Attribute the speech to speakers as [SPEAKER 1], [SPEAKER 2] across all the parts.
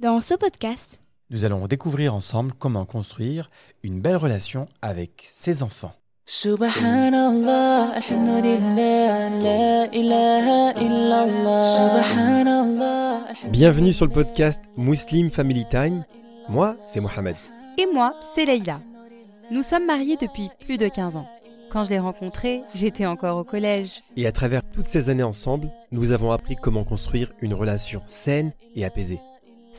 [SPEAKER 1] Dans ce podcast,
[SPEAKER 2] Nous allons découvrir ensemble comment construire une belle relation avec ses enfants.
[SPEAKER 3] Subhanallah, alhamdulillah, la ilaha illallah. Subhanallah.
[SPEAKER 4] Bienvenue sur le podcast Muslim Family Time. Moi, c'est Mohamed.
[SPEAKER 5] Et moi, c'est Leïla. Nous sommes mariés depuis plus de 15 ans. Quand je l'ai rencontré, j'étais encore au collège.
[SPEAKER 4] Et à travers toutes ces années ensemble, nous avons appris comment construire une relation saine et apaisée.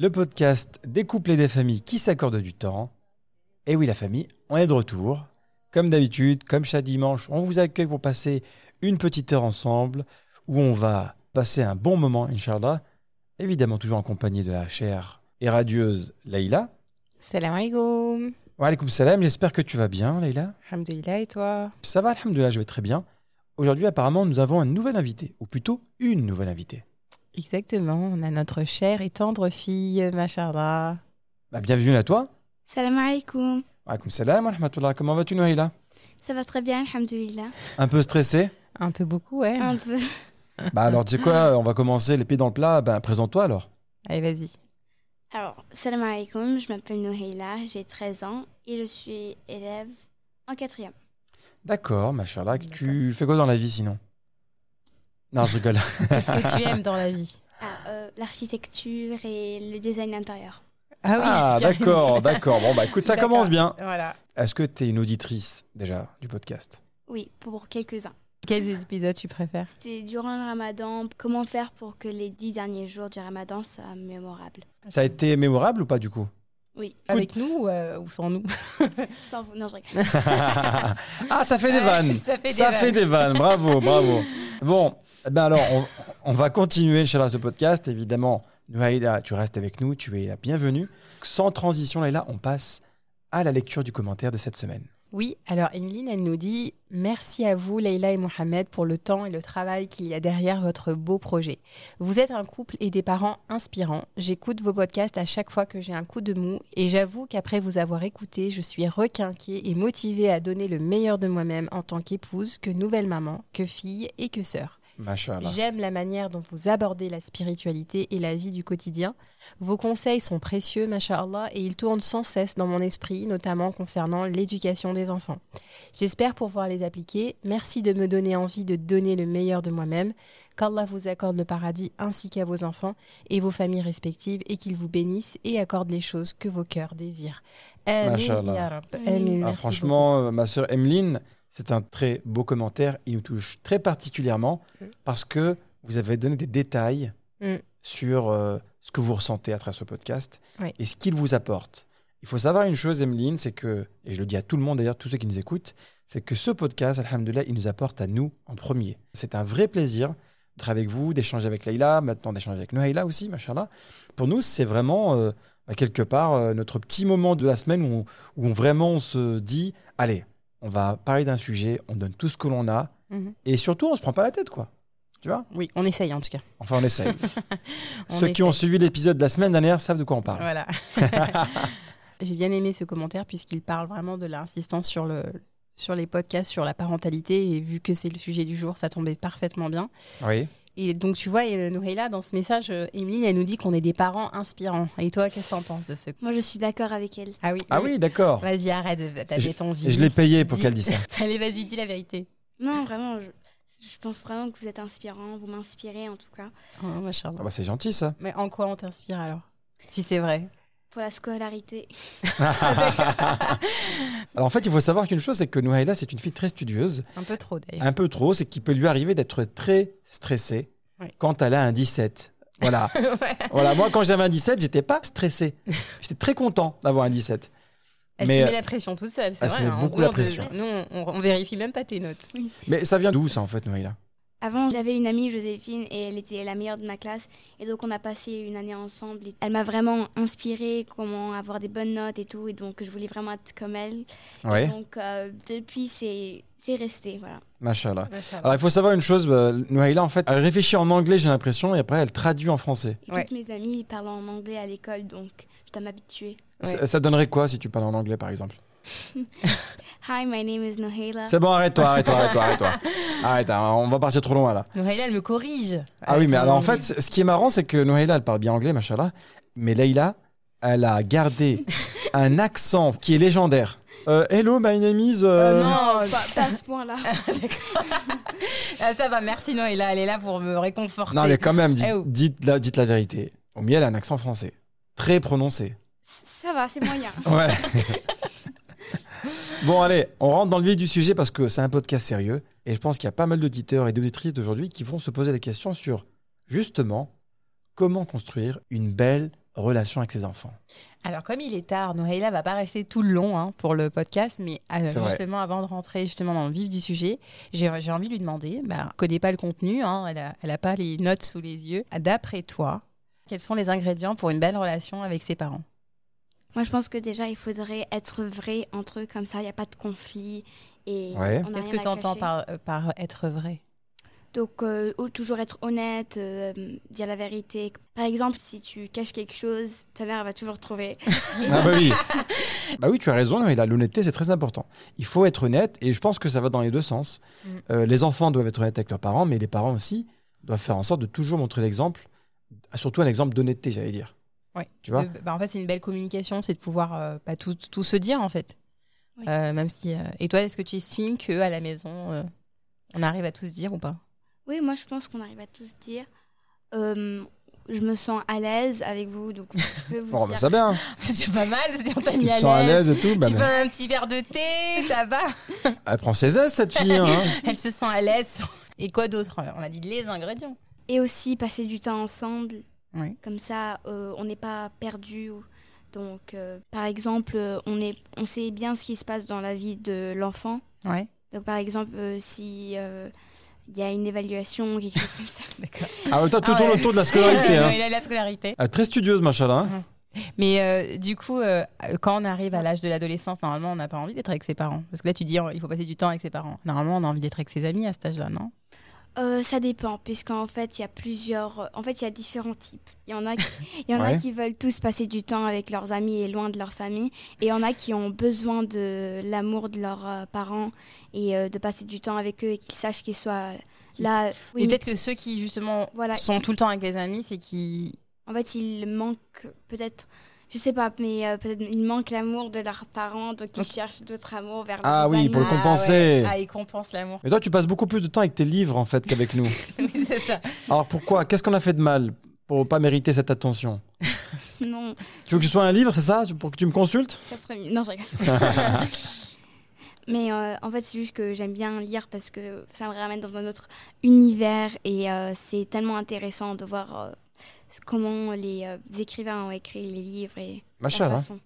[SPEAKER 2] le podcast des couples et des familles qui s'accordent du temps. Et oui, la famille, on est de retour. Comme d'habitude, comme chaque dimanche, on vous accueille pour passer une petite heure ensemble où on va passer un bon moment, Inch'Allah. Évidemment, toujours en compagnie de la chère et radieuse Leïla.
[SPEAKER 6] Salam alaikum.
[SPEAKER 2] Wa alaikum salam, j'espère que tu vas bien, Leïla.
[SPEAKER 6] Alhamdulillah et toi?
[SPEAKER 2] Ça va, alhamdoulilah, je vais très bien. Aujourd'hui, apparemment, nous avons un nouvel invité, ou plutôt une nouvelle invitée.
[SPEAKER 6] Exactement, on a notre chère et tendre fille, machallah.
[SPEAKER 2] Bah, bienvenue à toi.
[SPEAKER 1] salam alaikum.
[SPEAKER 2] Wa alaikum salam wa rahmatullah. Comment vas-tu, Noïla
[SPEAKER 1] Ça va très bien, alhamdulillah.
[SPEAKER 2] Un peu stressé
[SPEAKER 6] Un peu beaucoup, ouais.
[SPEAKER 1] Un peu.
[SPEAKER 2] Bah alors, tu sais quoi, on va commencer les pieds dans le plat. Ben, présente-toi alors.
[SPEAKER 6] Allez, vas-y.
[SPEAKER 1] Alors, salam alaikum, je m'appelle Nouheila, j'ai 13 ans et je suis élève en quatrième.
[SPEAKER 2] D'accord, machallah. Tu fais quoi dans la vie sinon? Non, je rigole.
[SPEAKER 6] Qu'est-ce que tu aimes dans la vie?
[SPEAKER 1] Ah, euh, L'architecture et le design intérieur.
[SPEAKER 2] Ah,
[SPEAKER 6] carrément.
[SPEAKER 2] d'accord, d'accord. Bon, bah écoute, ça commence bien.
[SPEAKER 6] Voilà.
[SPEAKER 2] Est-ce que tu es une auditrice déjà du podcast?
[SPEAKER 1] Oui, pour quelques-uns.
[SPEAKER 6] Quels épisodes tu préfères?
[SPEAKER 1] C'était durant le ramadan. Comment faire pour que les dix derniers jours du ramadan soient mémorables?
[SPEAKER 2] Ça a été mémorable ou pas du coup?
[SPEAKER 1] Oui,
[SPEAKER 6] Avec nous ou, euh, ou sans nous?
[SPEAKER 1] Sans vous. Non, je rigole.
[SPEAKER 2] Ah, ça fait des vannes.
[SPEAKER 6] Ça fait des
[SPEAKER 2] Ça
[SPEAKER 6] vannes.
[SPEAKER 2] fait des vannes, bravo, bravo. Bon, ben alors, on, va continuer, Inch'Allah, ce podcast. Évidemment, Nouhaïla, tu restes avec nous, tu es la bienvenue. Sans transition, là, on passe à la lecture du commentaire de cette semaine.
[SPEAKER 6] Oui, alors Emeline, elle nous dit Merci à vous, Leïla et Mohamed, pour le temps et le travail qu'il y a derrière votre beau projet. Vous êtes un couple et des parents inspirants. J'écoute vos podcasts à chaque fois que j'ai un coup de mou et j'avoue qu'après vous avoir écouté, je suis requinquée et motivée à donner le meilleur de moi-même en tant qu'épouse, que nouvelle maman, que fille et que sœur. J'aime la manière dont vous abordez la spiritualité et la vie du quotidien. Vos conseils sont précieux, mashallah, et ils tournent sans cesse dans mon esprit, notamment concernant l'éducation des enfants. J'espère pouvoir les appliquer. Merci de me donner envie de donner le meilleur de moi-même. Qu'Allah vous accorde le paradis ainsi qu'à vos enfants et vos familles respectives et qu'il vous bénisse et accorde les choses que vos cœurs désirent. Amin, ya Rab.
[SPEAKER 1] Amin.
[SPEAKER 6] Amin,
[SPEAKER 2] Ah,
[SPEAKER 6] merci
[SPEAKER 2] franchement, euh, ma sœur Emeline, c'est un très beau commentaire. Il nous touche très particulièrement parce que vous avez donné des détails
[SPEAKER 6] Mm.
[SPEAKER 2] sur euh, ce que vous ressentez à travers ce podcast
[SPEAKER 6] Oui.
[SPEAKER 2] et ce qu'il vous apporte. Il faut savoir une chose, Emeline, c'est que, et je le dis à tout le monde d'ailleurs, tous ceux qui nous écoutent, c'est que ce podcast, alhamdoulilah, il nous apporte à nous en premier. C'est un vrai plaisir d'être avec vous, d'échanger avec Leïla, maintenant d'échanger avec Noaïla aussi, machallah. Pour nous, c'est vraiment euh, bah, quelque part euh, notre petit moment de la semaine où, où on vraiment on se dit, allez, on va parler d'un sujet, on donne tout ce que l'on a,
[SPEAKER 6] Mhm.
[SPEAKER 2] et surtout, on se prend pas la tête, quoi. Tu vois?
[SPEAKER 6] Oui, on essaye en tout cas.
[SPEAKER 2] Enfin, on essaye.
[SPEAKER 6] On
[SPEAKER 2] Ceux qui ont suivi l'épisode de la semaine dernière savent de quoi on parle.
[SPEAKER 6] Voilà. J'ai bien aimé ce commentaire puisqu'il parle vraiment de l'insistance sur, le, sur les podcasts, sur la parentalité. Et vu que c'est le sujet du jour, ça tombait parfaitement bien.
[SPEAKER 2] Oui.
[SPEAKER 6] Et donc, tu vois, euh, Nouhaila, dans ce message, euh, Emeline, elle nous dit qu'on est des parents inspirants. Et toi, qu'est-ce que t'en penses de ce
[SPEAKER 1] Moi, je suis d'accord avec elle.
[SPEAKER 6] Ah oui
[SPEAKER 2] Ah oui, d'accord.
[SPEAKER 6] Vas-y, arrête de taper ton vie.
[SPEAKER 2] Et je l'ai payé pour
[SPEAKER 6] Dis-
[SPEAKER 2] qu'elle dise ça.
[SPEAKER 6] Allez, vas-y, dis la vérité.
[SPEAKER 1] Non, vraiment, je, je pense vraiment que vous êtes inspirant, vous m'inspirez en tout cas.
[SPEAKER 6] Oh.
[SPEAKER 2] Ah bah, c'est gentil, ça.
[SPEAKER 6] Mais en quoi on t'inspire alors? Si c'est vrai.
[SPEAKER 1] Pour la scolarité.
[SPEAKER 2] Alors, en fait, il faut savoir qu'une chose, c'est que Nouhaïla, c'est une fille très studieuse.
[SPEAKER 6] Un peu trop d'ailleurs.
[SPEAKER 2] Un peu trop, c'est qu'il peut lui arriver d'être très stressée
[SPEAKER 6] Ouais.
[SPEAKER 2] quand elle a un 17. Voilà. voilà. Moi, quand j'avais un 17, j'étais pas stressé. J'étais très content d'avoir un 17.
[SPEAKER 6] Elle
[SPEAKER 2] Mais,
[SPEAKER 6] se
[SPEAKER 2] euh,
[SPEAKER 6] met la pression toute seule, c'est
[SPEAKER 2] elle se
[SPEAKER 6] vrai.
[SPEAKER 2] met
[SPEAKER 6] hein.
[SPEAKER 2] Beaucoup la pression.
[SPEAKER 6] Nous, on, on vérifie même pas tes notes.
[SPEAKER 2] Mais ça vient d'où, ça, en fait, Nouhaïla?
[SPEAKER 1] Avant, j'avais une amie, Joséphine, et elle était la meilleure de ma classe. Et donc, on a passé une année ensemble. Et Elle m'a vraiment inspirée comment avoir des bonnes notes et tout. Et donc, je voulais vraiment être comme elle. Et donc, euh, depuis, c'est c'est resté. Voilà.
[SPEAKER 2] machallah. Alors, il faut savoir une chose, bah, en fait, elle réfléchit en anglais, j'ai l'impression, et après, elle traduit en français.
[SPEAKER 1] Et
[SPEAKER 5] Ouais.
[SPEAKER 1] toutes mes amies parlent en anglais à l'école, donc je dois m'habituer.
[SPEAKER 5] Ouais.
[SPEAKER 2] Ça, ça donnerait quoi si tu parles en anglais, par exemple?
[SPEAKER 1] Hi, my name is Nohela.
[SPEAKER 2] C'est bon, arrête-toi, arrête-toi, arrête-toi, arrête-toi. Arrête, hein, on va partir trop loin, là.
[SPEAKER 6] Noélia, elle me corrige.
[SPEAKER 2] Ah oui, mais alors, en fait, ce qui est marrant, c'est que Nouhaïla, elle parle bien anglais, machallah, mais Leïla, elle a gardé un accent qui est légendaire. Euh, hello, my name is... euh,
[SPEAKER 6] Euh, non,
[SPEAKER 1] Pas, pas à ce point-là.
[SPEAKER 6] ah, ça va, merci Noélia, elle est là pour me réconforter.
[SPEAKER 2] Non, mais quand même, dites,
[SPEAKER 6] Eh oh.
[SPEAKER 2] dites la, dites la vérité. Au mieux, elle a un accent français. Très prononcé.
[SPEAKER 1] Ça va, c'est moyen.
[SPEAKER 2] Ouais. Bon, allez, on rentre dans le vif du sujet parce que c'est un podcast sérieux. Et je pense qu'il y a pas mal d'auditeurs et d'auditrices d'aujourd'hui qui vont se poser des questions sur, justement, comment construire une belle relation avec ses enfants.
[SPEAKER 6] Alors, comme il est tard, Noélia va pas rester tout le long hein, pour le podcast, mais euh,
[SPEAKER 2] vrai.
[SPEAKER 6] justement, avant de rentrer justement dans le vif du sujet, j'ai envie de lui demander, bah, connaît pas le contenu, hein, elle, a, elle a pas les notes sous les yeux. D'après toi, quels sont les ingrédients pour une belle relation avec ses parents?
[SPEAKER 1] Moi, je pense que déjà, il faudrait être vrai entre eux, comme ça, il n'y a pas de conflit. Et
[SPEAKER 2] Ouais.
[SPEAKER 6] Qu'est-ce que tu entends par, euh, par être vrai?
[SPEAKER 1] Donc, euh, ou toujours être honnête, euh, dire la vérité. Par exemple, si tu caches quelque chose, ta mère va toujours trouver.
[SPEAKER 2] Ah bah oui. bah oui, tu as raison, mais l'honnêteté, c'est très important. Il faut être honnête, et je pense que ça va dans les deux sens.
[SPEAKER 6] Mm.
[SPEAKER 2] Euh, les enfants doivent être honnêtes avec leurs parents, mais les parents aussi doivent faire en sorte de toujours montrer l'exemple, surtout un exemple d'honnêteté, j'allais dire.
[SPEAKER 6] Ouais.
[SPEAKER 2] Tu vois
[SPEAKER 6] De- bah, En fait, c'est une belle communication, c'est de pouvoir euh, pas tout, tout se dire en fait.
[SPEAKER 1] Oui.
[SPEAKER 6] Euh, même si. euh, Et toi, est-ce que tu estimes que à la maison, euh, on arrive à tout se dire ou pas?
[SPEAKER 1] Oui, moi, je pense qu'on arrive à tous dire. euh, je me sens à l'aise avec vous, donc je peux vous
[SPEAKER 2] Bon, bah,
[SPEAKER 1] dire.
[SPEAKER 2] ça bien.
[SPEAKER 6] C'est pas mal, si on t'a
[SPEAKER 2] Tu
[SPEAKER 6] mis
[SPEAKER 2] te
[SPEAKER 6] à
[SPEAKER 2] sens à
[SPEAKER 6] l'aise.
[SPEAKER 2] et tout. bah,
[SPEAKER 6] tu veux un petit verre de thé, ça va?
[SPEAKER 2] Elle prend ses aises, cette fille. hein.
[SPEAKER 6] Elle se sent à l'aise. Et quoi d'autre? On a dit les ingrédients.
[SPEAKER 1] Et aussi passer du temps ensemble.
[SPEAKER 6] Oui.
[SPEAKER 1] Comme ça, euh, on n'est pas perdu. Donc, euh, par exemple, euh, on, est, on sait bien ce qui se passe dans la vie de l'enfant.
[SPEAKER 6] Ouais,
[SPEAKER 1] Donc, par exemple, euh, si euh, il y a une évaluation ou quelque chose comme ça.
[SPEAKER 6] d'accord.
[SPEAKER 2] Ah, toi, tout
[SPEAKER 6] Ah
[SPEAKER 2] tourne
[SPEAKER 6] ouais.
[SPEAKER 2] autour de la scolarité. hein.
[SPEAKER 6] Il a la scolarité.
[SPEAKER 2] Ah, très studieuse, machallah. hein.
[SPEAKER 6] Mais euh, du coup, euh, quand on arrive à l'âge de l'adolescence, normalement, on n'a pas envie d'être avec ses parents. Parce que là, tu dis, il faut passer du temps avec ses parents. Normalement, on a envie d'être avec ses amis à cet âge-là, non?
[SPEAKER 1] Euh, ça dépend, puisqu'en fait, il y a plusieurs. En fait, il y a différents types. Il y en a qui, y en
[SPEAKER 2] Ouais.
[SPEAKER 1] a qui veulent tous passer du temps avec leurs amis et loin de leur famille. Et il y en a qui ont besoin de l'amour de leurs euh, parents et euh, de passer du temps avec eux et qu'ils sachent qu'ils soient là. Oui,
[SPEAKER 6] Et
[SPEAKER 1] mais
[SPEAKER 6] peut-être que ceux qui, justement,
[SPEAKER 1] voilà.
[SPEAKER 6] sont tout le temps avec les amis, c'est qui.
[SPEAKER 1] En fait, ils manquent peut-être. Je sais pas, mais euh, peut-être ils manquent l'amour de leurs parents, donc ils cherchent d'autres amours vers
[SPEAKER 2] Ah
[SPEAKER 1] leurs
[SPEAKER 2] oui,
[SPEAKER 1] amis.
[SPEAKER 2] pour le
[SPEAKER 6] Ah,
[SPEAKER 2] compenser.
[SPEAKER 6] ouais. Ah, ils compensent l'amour.
[SPEAKER 2] Mais toi, tu passes beaucoup plus de temps avec tes livres, en fait, qu'avec nous.
[SPEAKER 6] oui, c'est ça.
[SPEAKER 2] Alors pourquoi? Qu'est-ce qu'on a fait de mal pour pas mériter cette attention?
[SPEAKER 1] Non,
[SPEAKER 2] Tu veux que je sois un livre, c'est ça? Pour que tu me consultes?
[SPEAKER 1] Ça serait mieux. Non, je rigole. Mais euh, en fait, c'est juste que j'aime bien lire parce que ça me ramène dans un autre univers et euh, c'est tellement intéressant de voir euh, comment les, euh, écrivains ont écrit les livres et la
[SPEAKER 2] Machallah.
[SPEAKER 1] façon.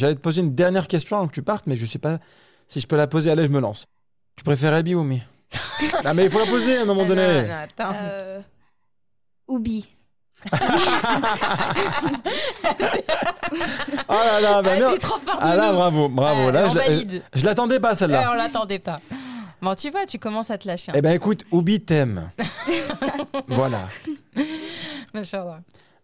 [SPEAKER 2] J'allais te poser une dernière question avant que tu partes, mais je sais pas si je peux la poser. Allez, je me lance. Tu préfères Abby ou Oumi Ah, mais il faut la poser à un moment
[SPEAKER 6] Ah,
[SPEAKER 2] donné.
[SPEAKER 6] non, non, attends.
[SPEAKER 1] Euh, Oubi.
[SPEAKER 2] Oh là là, bah
[SPEAKER 6] Ah,
[SPEAKER 2] non.
[SPEAKER 6] t'es trop fort.
[SPEAKER 2] Ah là, bravo, bravo. Là, je, l'attendais pas celle-là.
[SPEAKER 6] on l'attendait pas. Bon, tu vois, tu commences à te lâcher.
[SPEAKER 2] Eh ben écoute, Oubi t'aime. voilà.
[SPEAKER 6] Machallah.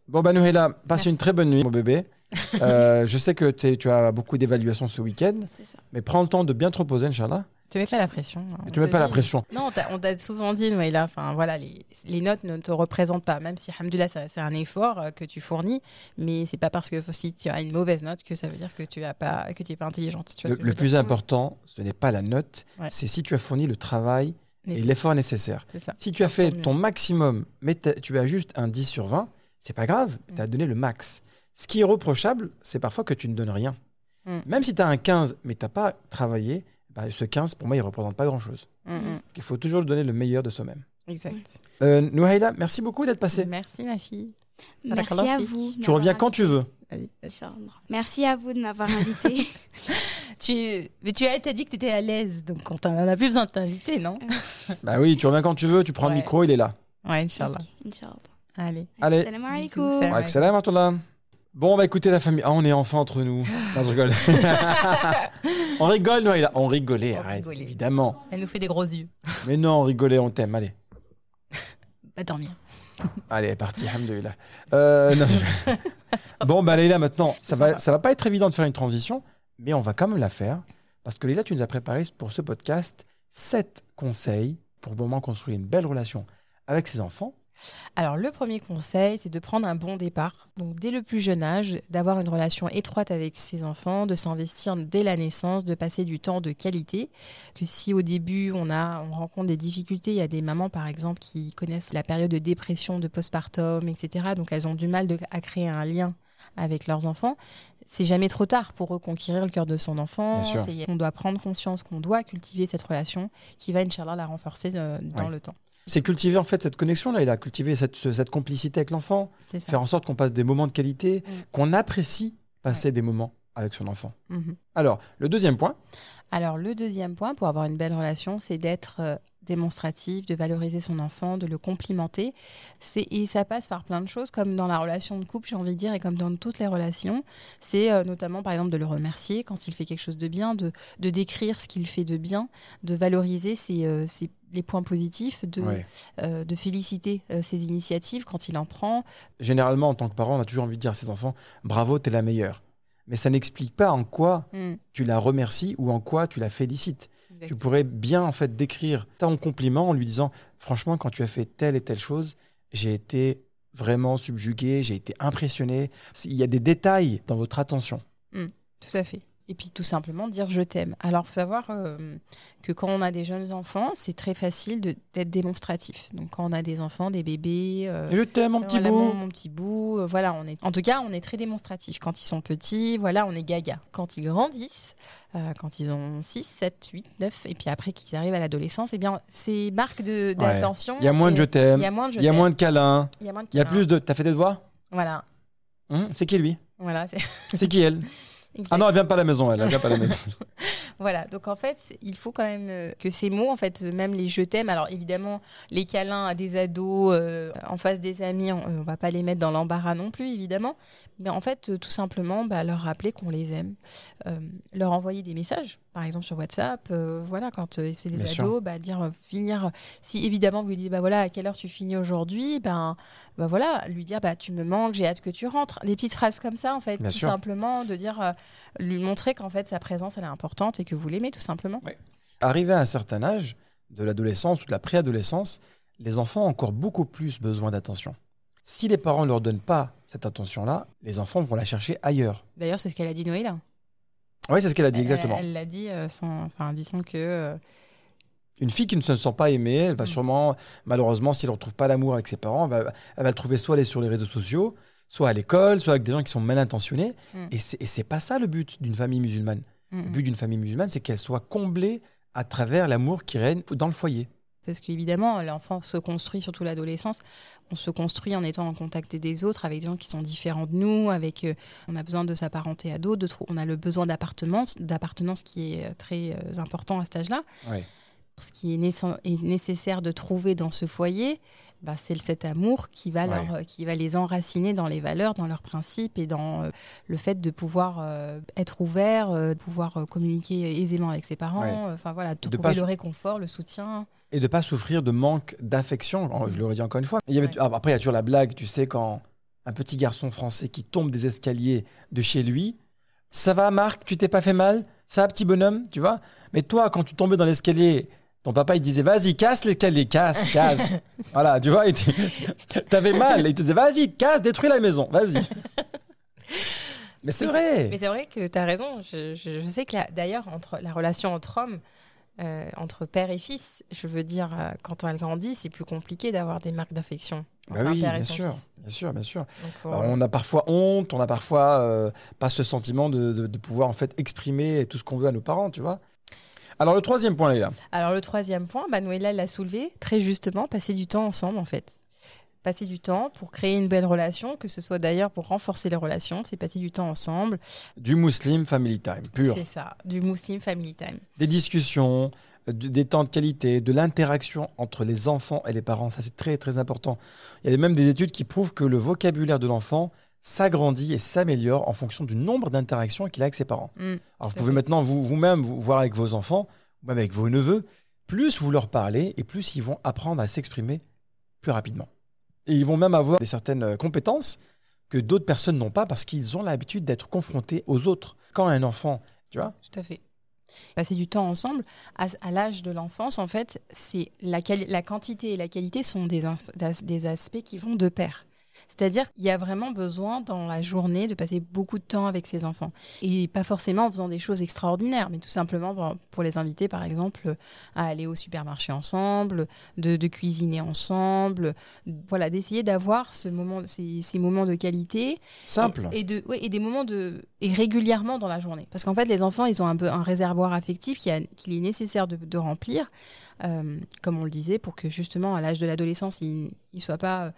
[SPEAKER 2] Bon, bah Nouhéla, passe
[SPEAKER 6] Merci.
[SPEAKER 2] une très bonne nuit, mon bébé. Euh, je sais que tu as beaucoup d'évaluations ce week-end,
[SPEAKER 1] C'est ça.
[SPEAKER 2] mais prends le temps de bien te reposer, Inch'Allah.
[SPEAKER 6] Tu mets pas la pression. hein.
[SPEAKER 2] Tu mets pas la pression.
[SPEAKER 6] Non, on t'a- souvent dit, Noéla, enfin voilà, les, les notes ne te représentent pas, même si, alhamdoulilah, ça- c'est un effort euh, que tu fournis, mais c'est pas parce que si tu as une mauvaise note que ça veut dire que tu as pas, que tu es pas intelligente. Tu vois
[SPEAKER 2] Le, plus important, ce n'est pas la note,
[SPEAKER 6] Ouais.
[SPEAKER 2] c'est si tu as fourni le travail et l'effort nécessaire. Si tu as fait
[SPEAKER 6] mieux.
[SPEAKER 2] ton maximum, mais tu as juste un 10 sur 20, c'est pas grave, tu as donné le max. Ce qui est reprochable, c'est parfois que tu ne donnes rien.
[SPEAKER 6] Mm.
[SPEAKER 2] Même si tu as un 15, mais tu n'as pas travaillé, bah, ce 15, pour moi, il ne représente pas grand-chose.
[SPEAKER 6] Mm, mm.
[SPEAKER 2] Il faut toujours donner le meilleur de soi-même.
[SPEAKER 6] Exact.
[SPEAKER 2] Euh, Nouhaïla, merci beaucoup d'être passée.
[SPEAKER 6] Merci, ma fille.
[SPEAKER 1] Merci à vous.
[SPEAKER 2] Tu reviens quand tu veux.
[SPEAKER 1] Merci à vous de m'avoir invité.
[SPEAKER 6] tu... Mais tu as dit que tu étais à l'aise, donc on t'en- on a plus besoin de t'inviter, non?
[SPEAKER 2] Bah oui, tu reviens quand tu veux, tu prends le micro, il est là.
[SPEAKER 6] Ouais, Inch'Allah.
[SPEAKER 1] Inch'Allah.
[SPEAKER 6] Allez.
[SPEAKER 2] Allez.
[SPEAKER 1] Salam alaikum.
[SPEAKER 6] salam.
[SPEAKER 2] Là. Bon, bah écoutez la famille. Ah, on est enfin entre nous. Non, je rigole. on rigole, Noëlla. On rigolait,
[SPEAKER 6] On
[SPEAKER 2] arrête.
[SPEAKER 6] rigolait.
[SPEAKER 2] Évidemment.
[SPEAKER 6] Elle nous fait des gros yeux.
[SPEAKER 2] Mais non, on rigolait, on t'aime. Allez.
[SPEAKER 6] Bah tant mieux.
[SPEAKER 2] Allez, elle est. Euh, non, je- bon, bah Leïla, maintenant, ça va, ça va pas être évident de faire une transition, mais on va quand même la faire. Parce que Leïla, tu nous as préparé pour ce podcast 7 conseils pour vraiment construire une belle relation avec ses enfants.
[SPEAKER 6] Alors, le premier conseil, c'est de prendre un bon départ. Donc, dès le plus jeune âge, d'avoir une relation étroite avec ses enfants, de s'investir dès la naissance, de passer du temps de qualité. Que si au début, on, a, on rencontre des difficultés, il y a des mamans, par exemple, qui connaissent la période de dépression, de postpartum, etc. Donc, elles ont du mal à créer un lien avec leurs enfants. C'est jamais trop tard pour reconquérir le cœur de son enfant. On doit prendre conscience qu'on doit cultiver cette relation qui va, Inch'Allah, la renforcer euh, dans
[SPEAKER 2] Ouais.
[SPEAKER 6] le temps.
[SPEAKER 2] C'est cultiver en fait cette connexion, Leïla, cultiver cette, cette complicité avec l'enfant, faire en sorte qu'on passe des moments de qualité,
[SPEAKER 6] Mm.
[SPEAKER 2] qu'on apprécie passer des moments avec son enfant.
[SPEAKER 6] Mhm.
[SPEAKER 2] Alors, le deuxième point,
[SPEAKER 6] Alors, le deuxième point pour avoir une belle relation, c'est d'être euh, démonstratif, de valoriser son enfant, de le complimenter. C'est- Et ça passe par plein de choses, comme dans la relation de couple, j'ai envie de dire, et comme dans toutes les relations. C'est euh, notamment, par exemple, de le remercier quand il fait quelque chose de bien, de, de décrire ce qu'il fait de bien, de valoriser ses, euh, ses- les points positifs, de,
[SPEAKER 2] ouais.
[SPEAKER 6] euh, de féliciter euh, ses initiatives quand il en prend.
[SPEAKER 2] généralement, en tant que parent, on a toujours envie de dire à ses enfants Bravo, t'es la meilleure. Mais ça n'explique pas en quoi tu la remercies ou en quoi tu la félicites. Tu pourrais bien en fait décrire ton compliment en lui disant franchement quand tu as fait telle et telle chose, j'ai été vraiment subjugué, j'ai été impressionné. Il y a des détails dans votre attention.
[SPEAKER 6] Tout à fait. Et puis tout simplement dire je t'aime. Alors faut savoir euh, que quand on a des jeunes enfants, c'est très facile de- d'être démonstratif. Donc quand on a des enfants, des bébés, euh,
[SPEAKER 2] Je t'aime mon petit
[SPEAKER 6] voilà,
[SPEAKER 2] bout.
[SPEAKER 6] mon, mon petit bout, euh, voilà, on est. En tout cas, on est très démonstratif. Quand ils sont petits, voilà, on est gaga. Quand ils grandissent, quand ils ont 6, 7, 8, 9, et puis après qu'ils arrivent à l'adolescence, eh bien, c'est marque de- d'attention.
[SPEAKER 2] Il y a moins de je t'aime,
[SPEAKER 6] Il y a moins de je
[SPEAKER 2] il y a moins de câlins,
[SPEAKER 6] il y a moins de
[SPEAKER 2] il y a
[SPEAKER 6] câlins.
[SPEAKER 2] plus de. T'as fait des devoirs?
[SPEAKER 6] Voilà,
[SPEAKER 2] Hum, C'est qui lui?
[SPEAKER 6] Voilà. C'est
[SPEAKER 2] qui elle? Ah non, elle vient pas à la maison, elle, elle vient pas à la maison.
[SPEAKER 6] Voilà, donc en fait, il faut quand même euh, que ces mots, en fait, euh, même les je t'aime, alors évidemment, les câlins à des ados euh, en face des amis, on, on va pas les mettre dans l'embarras non plus, évidemment, mais en fait, euh, tout simplement, bah, leur rappeler qu'on les aime, Euh, leur envoyer des messages, par exemple sur WhatsApp, euh, voilà, quand euh, c'est des
[SPEAKER 2] Bien
[SPEAKER 6] ados, bah, dire finir, si évidemment vous lui dites, bah voilà, à quelle heure tu finis aujourd'hui, ben bah voilà, lui dire, bah tu me manques, j'ai hâte que tu rentres, des petites phrases comme ça, en fait,
[SPEAKER 2] Bien
[SPEAKER 6] tout
[SPEAKER 2] sûr.
[SPEAKER 6] simplement, de dire, euh, lui montrer qu'en fait sa présence elle est importante et que vous l'aimez tout simplement.
[SPEAKER 2] Arrivé à un certain âge, de l'adolescence ou de la préadolescence, les enfants ont encore beaucoup plus besoin d'attention. Si les parents ne leur donnent pas cette attention-là, les enfants vont la chercher ailleurs.
[SPEAKER 6] D'ailleurs, c'est ce qu'elle a dit Noéla.
[SPEAKER 2] Oui, c'est ce qu'elle a dit exactement.
[SPEAKER 6] Elle l'a dit euh, sans, enfin, disons que euh,
[SPEAKER 2] Une fille qui ne se sent pas aimée, elle va
[SPEAKER 6] Mm.
[SPEAKER 2] sûrement, malheureusement, si elle ne retrouve pas l'amour avec ses parents, elle va, elle va le trouver soit sur les réseaux sociaux, soit à l'école, soit avec des gens qui sont mal intentionnés.
[SPEAKER 6] Mm.
[SPEAKER 2] Et c'est pas ça le but d'une famille musulmane.
[SPEAKER 6] mm,
[SPEAKER 2] Le but d'une famille musulmane, c'est qu'elle soit comblée à travers l'amour qui règne dans le foyer.
[SPEAKER 6] Parce qu'évidemment, l'enfant se construit, surtout l'adolescence, on se construit en étant en contact des autres, avec des gens qui sont différents de nous, avec, euh, on a besoin de s'apparenter à d'autres, on a le besoin d'appartenance, d'appartenance qui est euh, très euh, important à cet âge-là.
[SPEAKER 2] Ouais.
[SPEAKER 6] Ce qui est, nécessaire de trouver dans ce foyer, bah, c'est cet amour qui va,
[SPEAKER 2] Ouais.
[SPEAKER 6] leur, qui va les enraciner dans les valeurs, dans leurs principes et dans euh, le fait de pouvoir être ouvert, de pouvoir communiquer aisément avec ses parents, enfin voilà,
[SPEAKER 2] De
[SPEAKER 6] trouver
[SPEAKER 2] pas
[SPEAKER 6] le réconfort, le soutien.
[SPEAKER 2] Et de pas souffrir de manque d'affection. Oh, Je le redis encore une fois. Il y avait,
[SPEAKER 6] Ouais.
[SPEAKER 2] ah, Après, il y a toujours la blague, tu sais, quand un petit garçon français qui tombe des escaliers de chez lui, ça va Marc, tu t'es pas fait mal? Ça va petit bonhomme, tu vois? Mais toi, quand tu tombais dans l'escalier, ton papa il disait vas-y, casse l'escalier, casse, casse. voilà, tu vois, t'avais mal. Il te disait vas-y, casse, détruis la maison, vas-y. Mais c'est vrai.
[SPEAKER 6] Mais c'est vrai que tu as raison. Je, je- je sais que d'ailleurs, entre la relation entre hommes, euh, entre père et fils, je veux dire, euh, quand elle grandit, c'est plus compliqué d'avoir des marques d'affection.
[SPEAKER 2] Bah oui, bien sûr, bien sûr, bien sûr.
[SPEAKER 6] Faut-
[SPEAKER 2] Alors, on a parfois honte, on a parfois euh, pas ce sentiment de, de- de pouvoir en fait exprimer tout ce qu'on veut à nos parents, tu vois. Alors le troisième point, gars.
[SPEAKER 6] Alors le troisième point, bah, Noëlla l'a soulevé très justement, passer du temps ensemble en fait. Passer du temps pour créer une belle relation, que ce soit d'ailleurs pour renforcer les relations, c'est passer du temps ensemble.
[SPEAKER 2] Du Muslim Family Time, pur.
[SPEAKER 6] C'est ça, du Muslim Family Time.
[SPEAKER 2] Des discussions, euh, des temps de qualité, de l'interaction entre les enfants et les parents. Ça, c'est très, très important. Il y a même des études qui prouvent que le vocabulaire de l'enfant s'agrandit et s'améliore en fonction du nombre d'interactions qu'il a avec ses parents.
[SPEAKER 6] Mm,
[SPEAKER 2] Alors, vous pouvez
[SPEAKER 6] fait.
[SPEAKER 2] maintenant vous- vous-même vous, voir avec vos enfants, ou même avec vos neveux, plus vous leur parlez et plus ils vont apprendre à s'exprimer plus rapidement. Et ils vont même avoir des certaines euh, compétences que d'autres personnes n'ont pas parce qu'ils ont l'habitude d'être confrontés aux autres. Quand un enfant, tu vois,
[SPEAKER 6] Tout à fait. Passer du temps ensemble, à, l'âge de l'enfance, en fait, c'est la, quantité et la qualité sont des aspects qui vont de pair. C'est-à-dire qu'il y a vraiment besoin dans la journée de passer beaucoup de temps avec ses enfants. Et pas forcément en faisant des choses extraordinaires, mais tout simplement pour- les inviter, par exemple, à aller au supermarché ensemble, de, de cuisiner ensemble. Voilà, d'essayer d'avoir ce moment, ces, ces moments de qualité
[SPEAKER 2] simple.
[SPEAKER 6] et, et de, ouais, et des moments de. et régulièrement dans la journée. Parce qu'en fait, les enfants, ils ont un peu un réservoir affectif qu'il est nécessaire de, de remplir, euh, comme on le disait, pour que justement, à l'âge de l'adolescence, ils ne soient pas. euh,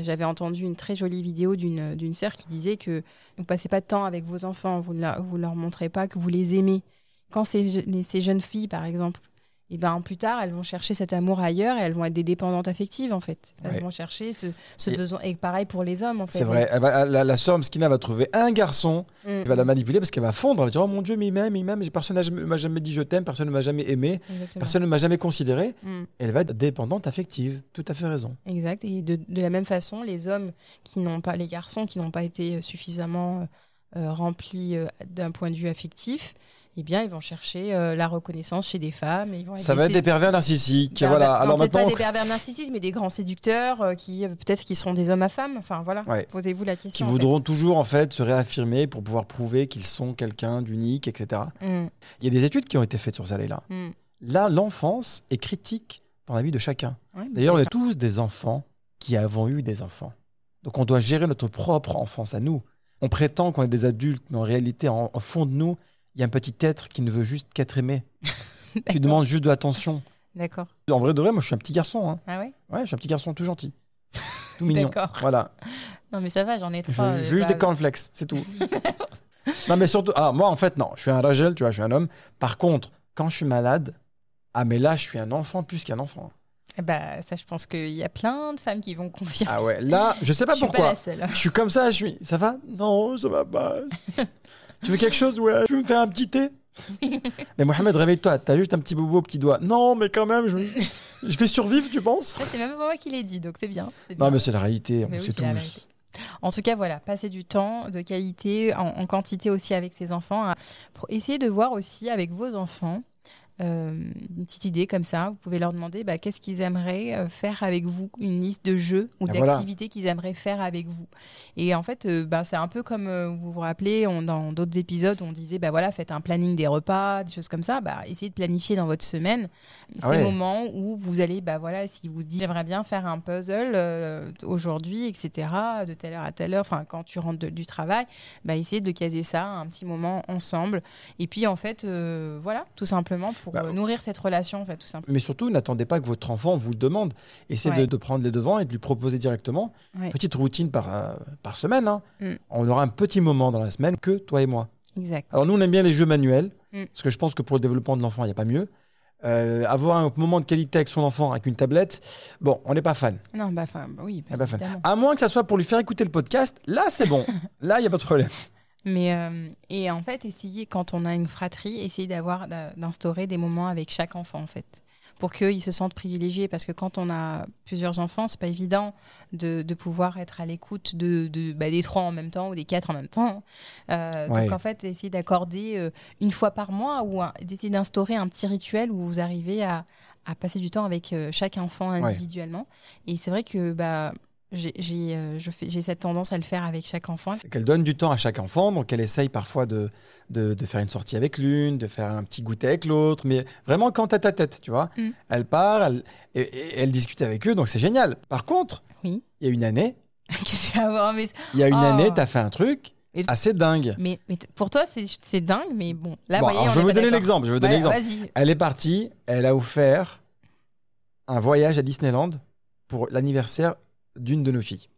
[SPEAKER 6] J'avais entendu une très jolie vidéo d'une d'une sœur qui disait que vous passez pas de temps avec vos enfants, vous ne leur, vous leur montrez pas que vous les aimez. Quand ces jeunes filles, par exemple, et ben plus tard, elles vont chercher cet amour ailleurs et elles vont être des dépendantes affectives en fait. Elles
[SPEAKER 2] Ouais.
[SPEAKER 6] vont chercher ce, ce
[SPEAKER 2] Et-
[SPEAKER 6] besoin. Et pareil pour les hommes en fait.
[SPEAKER 2] C'est vrai. Elle va- la, la sœur Mskina va trouver un garçon
[SPEAKER 6] Mm,
[SPEAKER 2] qui va la manipuler parce qu'elle va fondre. Elle va dire Oh mon Dieu, mais il m'aime, il m'aime. Personne ne m'a jamais dit je t'aime, personne ne m'a jamais aimé,
[SPEAKER 6] Exactement.
[SPEAKER 2] personne ne m'a jamais considéré.
[SPEAKER 6] Mm,
[SPEAKER 2] Elle va être dépendante affective. Tout à fait raison.
[SPEAKER 6] exact. Et de, de la même façon, les hommes qui n'ont pas, les garçons qui n'ont pas été suffisamment euh, remplis euh, d'un point de vue affectif, eh bien, ils vont chercher euh, la reconnaissance chez des femmes. Et ils vont
[SPEAKER 2] Ça va être des pervers narcissiques.
[SPEAKER 6] pervers-
[SPEAKER 2] voilà. Alors
[SPEAKER 6] peut-être
[SPEAKER 2] maintenant,
[SPEAKER 6] pas des pervers narcissiques, mais des grands séducteurs euh, qui euh, peut-être qui sont des hommes à femmes. Enfin voilà.
[SPEAKER 2] Ouais.
[SPEAKER 6] Posez-vous la
[SPEAKER 2] qui
[SPEAKER 6] question. en fait.
[SPEAKER 2] voudront toujours en fait se réaffirmer pour pouvoir prouver qu'ils sont quelqu'un d'unique, etc.
[SPEAKER 6] Mm,
[SPEAKER 2] Il y a des études qui ont été faites sur ça là.
[SPEAKER 6] mm.
[SPEAKER 2] Là, l'enfance est critique dans la vie de chacun.
[SPEAKER 6] Ouais,
[SPEAKER 2] D'ailleurs, on est
[SPEAKER 6] d'accord.
[SPEAKER 2] tous des enfants qui avons eu des enfants. Donc on doit gérer notre propre enfance à nous. On prétend qu'on est des adultes, mais en réalité, en, au fond de nous, il y a un petit être qui ne veut juste qu'être aimé, qui demande juste de l'attention.
[SPEAKER 6] D'accord.
[SPEAKER 2] En vrai de vrai, moi je suis un petit garçon. Hein.
[SPEAKER 6] Ah ouais?
[SPEAKER 2] Ouais, je suis un petit garçon tout gentil. Tout mignon.
[SPEAKER 6] D'accord.
[SPEAKER 2] Voilà.
[SPEAKER 6] Non mais ça va, j'en ai
[SPEAKER 2] Je
[SPEAKER 6] trois.
[SPEAKER 2] veux
[SPEAKER 6] euh,
[SPEAKER 2] juste
[SPEAKER 6] bah,
[SPEAKER 2] des cornflakes, c'est tout. non, mais surtout, ah, moi en fait, non, je suis un ragel, tu vois, je suis un homme. Par contre, quand je suis malade, ah, mais là, je suis un enfant plus qu'un enfant.
[SPEAKER 6] eh bah, ça, je pense qu'il y a plein de femmes qui vont confirmer.
[SPEAKER 2] Ah ouais, là, je sais pas
[SPEAKER 6] je suis
[SPEAKER 2] pourquoi.
[SPEAKER 6] pas la seule.
[SPEAKER 2] Je suis comme ça, je suis. Ça va? Non, ça va pas. tu veux quelque chose Ouais. Tu veux me faire un petit thé? Mais Mohamed, réveille-toi, t'as juste un petit bobo au petit doigt. Non, mais quand même, je, je vais survivre, tu penses?
[SPEAKER 6] C'est même pas moi qui l'ai dit, donc c'est bien.
[SPEAKER 2] Non, mais c'est la réalité, on
[SPEAKER 6] oui,
[SPEAKER 2] sait tous.
[SPEAKER 6] En tout cas, voilà, passer du temps de qualité, en, en quantité aussi avec ses enfants. hein. Pour essayer de voir aussi avec vos enfants euh, une petite idée comme ça. Vous pouvez leur demander bah, qu'est-ce qu'ils aimeraient euh, faire avec vous, une liste de jeux ou
[SPEAKER 2] Ah, voilà.
[SPEAKER 6] d'activités qu'ils aimeraient faire avec vous. Et en fait, euh, bah, c'est un peu comme euh, vous vous rappelez, on- dans d'autres épisodes, on disait bah voilà, faites un planning des repas, des choses comme ça. Bah, essayez de planifier dans votre semaine
[SPEAKER 2] Ah
[SPEAKER 6] ces
[SPEAKER 2] ouais.
[SPEAKER 6] moments où vous allez, bah voilà, si vous dites j'aimerais bien faire un puzzle aujourd'hui, etc., de telle heure à telle heure, enfin quand tu rentres de- du travail, bah essayez de caser ça, un petit moment ensemble. Et puis en fait, voilà, tout simplement pour
[SPEAKER 2] Bah,
[SPEAKER 6] euh, nourrir cette relation, en fait, tout simplement.
[SPEAKER 2] Mais surtout, n'attendez pas que votre enfant vous le demande. Essayez de,
[SPEAKER 6] Ouais.
[SPEAKER 2] de prendre les devants et de lui proposer directement.
[SPEAKER 6] Ouais.
[SPEAKER 2] Petite routine par, euh, par semaine. hein.
[SPEAKER 6] Mm.
[SPEAKER 2] On aura un petit moment dans la semaine que toi et moi.
[SPEAKER 6] Exact.
[SPEAKER 2] Alors nous, on aime bien les jeux manuels,
[SPEAKER 6] Mm.
[SPEAKER 2] parce que je pense que pour le développement de l'enfant, il n'y a pas mieux. Euh, avoir un moment de qualité avec son enfant avec une tablette, bon, on n'est pas fan.
[SPEAKER 6] Non, bah, enfin, bah oui, bah,
[SPEAKER 2] pas fan. À moins que ça soit pour lui faire écouter le podcast, là c'est bon. là, il n'y a pas de problème.
[SPEAKER 6] Mais euh, et en fait, essayer quand on a une fratrie, essayer d'avoir d'a- d'instaurer des moments avec chaque enfant en fait, pour qu'ils se sentent privilégiés. Parce que quand on a plusieurs enfants, c'est pas évident de, de pouvoir être à l'écoute de, de bah, des trois en même temps ou des quatre en même temps. Euh,
[SPEAKER 2] Ouais.
[SPEAKER 6] Donc en fait, essayer d'accorder euh, une fois par mois ou d'essayer d'instaurer un petit rituel où vous arrivez à, à passer du temps avec euh, chaque enfant individuellement. Et c'est vrai que bah j'ai euh, cette tendance à le faire avec chaque enfant.
[SPEAKER 2] Qu'elle donne du temps à chaque enfant, donc elle essaye parfois de, de, de faire une sortie avec l'une, de faire un petit goûter avec l'autre, mais vraiment quand tête à tête, tu vois.
[SPEAKER 6] Mm.
[SPEAKER 2] Elle part, elle, et, et elle discute avec eux, donc c'est génial. Par contre,
[SPEAKER 6] Oui.
[SPEAKER 2] il y a une année,
[SPEAKER 6] mais,
[SPEAKER 2] il y a une
[SPEAKER 6] Oh.
[SPEAKER 2] année, tu as fait un truc
[SPEAKER 6] Et-
[SPEAKER 2] assez dingue.
[SPEAKER 6] mais, pour toi, c'est dingue, mais bon, là,
[SPEAKER 2] Bon,
[SPEAKER 6] voyez,
[SPEAKER 2] alors,
[SPEAKER 6] on
[SPEAKER 2] je vais vous donner l'exemple. Je vais vous donner l'exemple. Elle est partie, elle a offert un voyage à Disneyland pour l'anniversaire d'une de nos filles,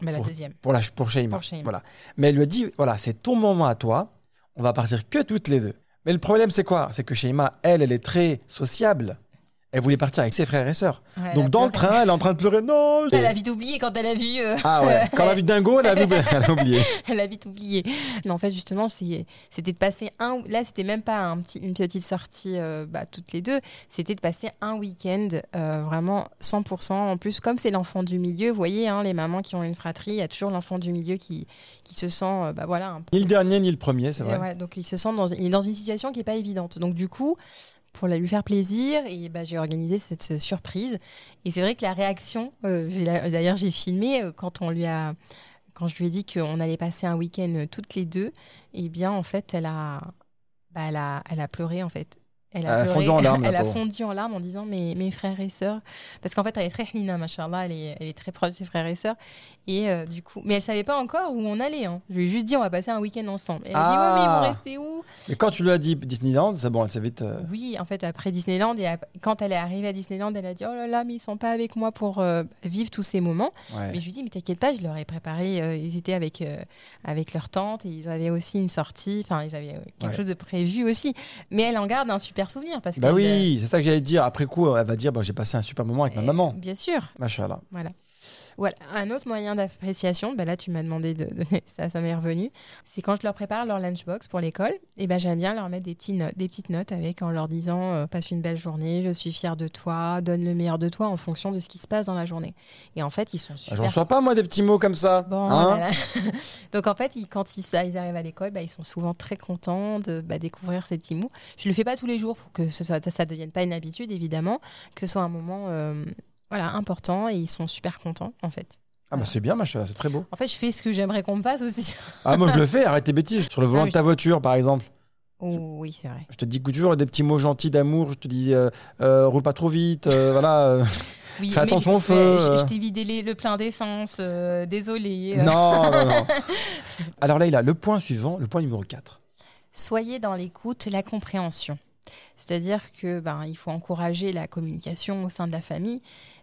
[SPEAKER 6] Mais la
[SPEAKER 2] Pour-
[SPEAKER 6] deuxième.
[SPEAKER 2] pour, la, pour Shaima.
[SPEAKER 6] Pour Shaima.
[SPEAKER 2] Voilà. Mais elle lui a dit, voilà, c'est ton moment à toi, on va partir que toutes les deux. Mais le problème, c'est quoi? C'est que Shaima, elle, elle est très sociable. Elle voulait partir avec ses frères et sœurs.
[SPEAKER 6] Ouais,
[SPEAKER 2] Donc dans le train, elle est en train de pleurer. Non
[SPEAKER 6] Elle a vite oublié quand elle a vu. euh,
[SPEAKER 2] Ah ouais, quand elle a vu Dingo, elle a, vu- elle a oublié.
[SPEAKER 6] Elle a vite oublié. Mais en fait, justement, c'était de passer un. Là, c'était même pas un petit, une petite sortie euh, bah, toutes les deux. C'était de passer un week-end euh, vraiment 100%. En plus, comme c'est l'enfant du milieu, vous voyez, hein, les mamans qui ont une fratrie, il y a toujours l'enfant du milieu qui, qui se sent. bah, voilà, un
[SPEAKER 2] Ni le dernier, ni le premier, c'est vrai.
[SPEAKER 6] ouais, donc il se sent dans, il est dans une situation qui n'est pas évidente. Donc du coup, pour lui faire plaisir, et bah, j'ai organisé cette euh, surprise. Et c'est vrai que la réaction, euh, d'ailleurs j'ai filmé euh, quand on lui a, quand je lui ai dit qu'on allait passer un week-end toutes les deux. Et bien en fait, elle a, bah, elle a, elle a pleuré en fait. Elle
[SPEAKER 2] Elle a
[SPEAKER 6] pleuré.
[SPEAKER 2] fondu en larmes, la
[SPEAKER 6] Elle a
[SPEAKER 2] pauvre.
[SPEAKER 6] fondu en larmes en disant mes, mes frères et sœurs. Parce qu'en fait, elle est très hnina, machallah, elle est, elle est très proche de ses frères et sœurs. Et euh, du coup, mais elle savait pas encore où on allait. hein. Je lui ai juste dit on va passer un week-end ensemble. Elle a dit ouais, mais ils
[SPEAKER 2] Ah.
[SPEAKER 6] vont rester où?
[SPEAKER 2] Et quand tu lui as dit Disneyland, c'est bon, elle s'est vite. euh,
[SPEAKER 6] Oui, en fait, après Disneyland, et quand elle est arrivée à Disneyland, elle a dit oh là là, mais ils sont pas avec moi pour euh, vivre tous ces moments.
[SPEAKER 2] ouais.
[SPEAKER 6] Mais je lui dis mais t'inquiète pas, je leur ai préparé. euh, ils étaient avec avec leur tante et ils avaient aussi une sortie. Enfin, ils avaient quelque
[SPEAKER 2] Ouais.
[SPEAKER 6] chose de prévu aussi. Mais elle en garde un super souvenir parce
[SPEAKER 2] Bah oui, c'est ça que j'allais dire. Après coup, elle va dire bah, j'ai passé un super moment avec ma
[SPEAKER 6] euh,
[SPEAKER 2] maman.
[SPEAKER 6] Bien sûr.
[SPEAKER 2] Machallah.
[SPEAKER 6] Voilà. Un autre moyen d'appréciation, bah là tu m'as demandé de donner ça, ça m'est revenu, c'est quand je leur prépare leur lunchbox pour l'école, et ben j'aime bien leur mettre des, petits no- des petites notes avec en leur disant euh, passe une belle journée, je suis fière de toi, donne le meilleur de toi en fonction de ce qui se passe dans la journée. Et en fait ils sont
[SPEAKER 2] Ah,
[SPEAKER 6] super.
[SPEAKER 2] Je reçois pas moi des petits mots comme ça.
[SPEAKER 6] Bon,
[SPEAKER 2] hein?
[SPEAKER 6] voilà. Donc en fait, ils- quand ils, arrivent à l'école, bah, ils sont souvent très contents de bah, découvrir ces petits mots. Je le fais pas tous les jours pour que ce soit, ça ne devienne pas une habitude, évidemment, que ce soit un moment euh, voilà, important et ils sont super contents en fait.
[SPEAKER 2] Ah bah c'est bien, machallah, c'est très beau.
[SPEAKER 6] En fait, je fais ce que j'aimerais qu'on me fasse aussi.
[SPEAKER 2] Ah moi je le fais, arrête tes bêtises. Sur le volant
[SPEAKER 6] Ah
[SPEAKER 2] de
[SPEAKER 6] oui.
[SPEAKER 2] ta voiture par exemple.
[SPEAKER 6] Oh, oui, c'est vrai.
[SPEAKER 2] Je te dis toujours des petits mots gentils d'amour. Je te dis euh, euh, roule pas trop vite. euh, voilà. euh.
[SPEAKER 6] Oui,
[SPEAKER 2] Fais attention au feu,
[SPEAKER 6] Je, je t'ai vidé les- le plein d'essence, euh, désolé.
[SPEAKER 2] Non, non, non. Alors là, il a le point suivant, le point numéro 4.
[SPEAKER 6] Soyez dans l'écoute, la compréhension. C'est-à-dire que ben, il faut encourager la communication au sein de la famille,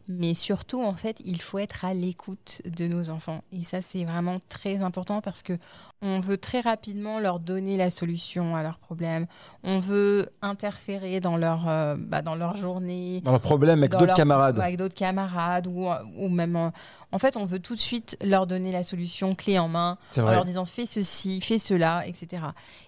[SPEAKER 6] mais surtout en fait, il faut être à l'écoute de nos enfants. Et ça, c'est vraiment très important parce que on veut très rapidement leur donner la solution à leurs problèmes. On veut interférer dans leur euh, bah, dans leur journée,
[SPEAKER 2] Dans le problème avec d'autres
[SPEAKER 6] leur-
[SPEAKER 2] camarades.
[SPEAKER 6] Avec d'autres camarades ou, ou même en, en fait, on veut tout de suite leur donner la solution clé en main en leur disant fais ceci, fais cela, etc.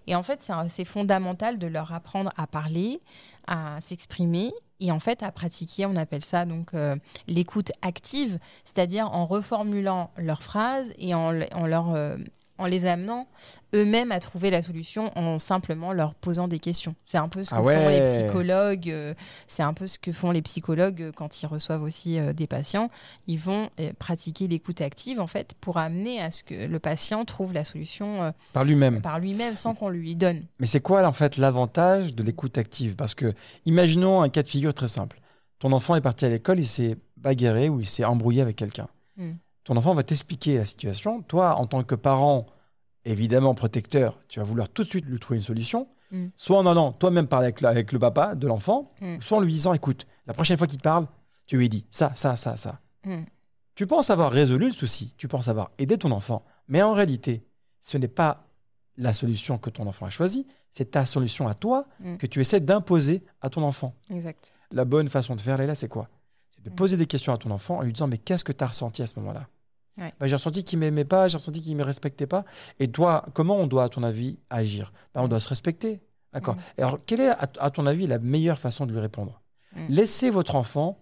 [SPEAKER 6] Et en fait, un- c'est fondamental de leur apprendre à parler, à s'exprimer et en fait à pratiquer. On appelle ça donc euh, l'écoute active, c'est-à-dire en reformulant leurs phrases et en, le- en leur euh, en les amenant eux-mêmes à trouver la solution en simplement leur posant des questions. C'est un peu ce que
[SPEAKER 2] Ah
[SPEAKER 6] font les psychologues. euh, c'est un peu ce que font les psychologues euh, quand ils reçoivent aussi euh, des patients. Ils vont euh, pratiquer l'écoute active en fait pour amener à ce que le patient trouve la solution
[SPEAKER 2] Par lui-même.
[SPEAKER 6] par lui-même sans qu'on lui donne.
[SPEAKER 2] Mais c'est quoi en fait l'avantage de l'écoute active? Parce que imaginons un cas de figure très simple. Ton enfant est parti à l'école, il s'est bagarré ou il s'est embrouillé avec quelqu'un.
[SPEAKER 6] Hmm.
[SPEAKER 2] Ton enfant va t'expliquer la situation. Toi, en tant que parent, évidemment protecteur, tu vas vouloir tout de suite lui trouver une solution.
[SPEAKER 6] Hmm.
[SPEAKER 2] Soit en allant toi-même parler avec, la- avec le papa de l'enfant,
[SPEAKER 6] Hmm.
[SPEAKER 2] soit en lui disant écoute, la prochaine fois qu'il te parle, tu lui dis ça, ça, ça, ça.
[SPEAKER 6] Hmm.
[SPEAKER 2] Tu penses avoir résolu le souci, tu penses avoir aidé ton enfant, mais en réalité, ce n'est pas la solution que ton enfant a choisie, c'est ta solution à toi
[SPEAKER 6] Mm.
[SPEAKER 2] que tu essaies d'imposer à ton enfant.
[SPEAKER 6] Exact.
[SPEAKER 2] La bonne façon de faire, Leïla, c'est quoi? C'est de
[SPEAKER 6] Mm.
[SPEAKER 2] poser des questions à ton enfant en lui disant Mais qu'est-ce que tu as ressenti à ce moment-là?
[SPEAKER 6] Ouais.
[SPEAKER 2] Bah, J'ai ressenti qu'il m'aimait pas, j'ai ressenti qu'il me respectait pas. Et toi, comment on doit, à ton avis, agir? Bah, On doit se respecter. D'accord?
[SPEAKER 6] Mm.
[SPEAKER 2] Alors, quelle est, à, ton avis, la meilleure façon de lui répondre?
[SPEAKER 6] Mm.
[SPEAKER 2] Laissez votre enfant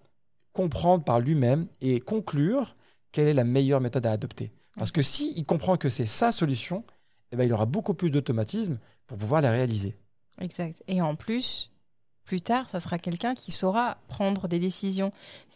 [SPEAKER 2] comprendre par lui-même et conclure quelle est la meilleure méthode à adopter. Parce que s'il comprend que c'est sa solution, eh ben, il aura beaucoup plus d'automatisme pour pouvoir la réaliser.
[SPEAKER 6] Exact. Et en plus, plus tard, ça sera quelqu'un qui saura prendre des décisions.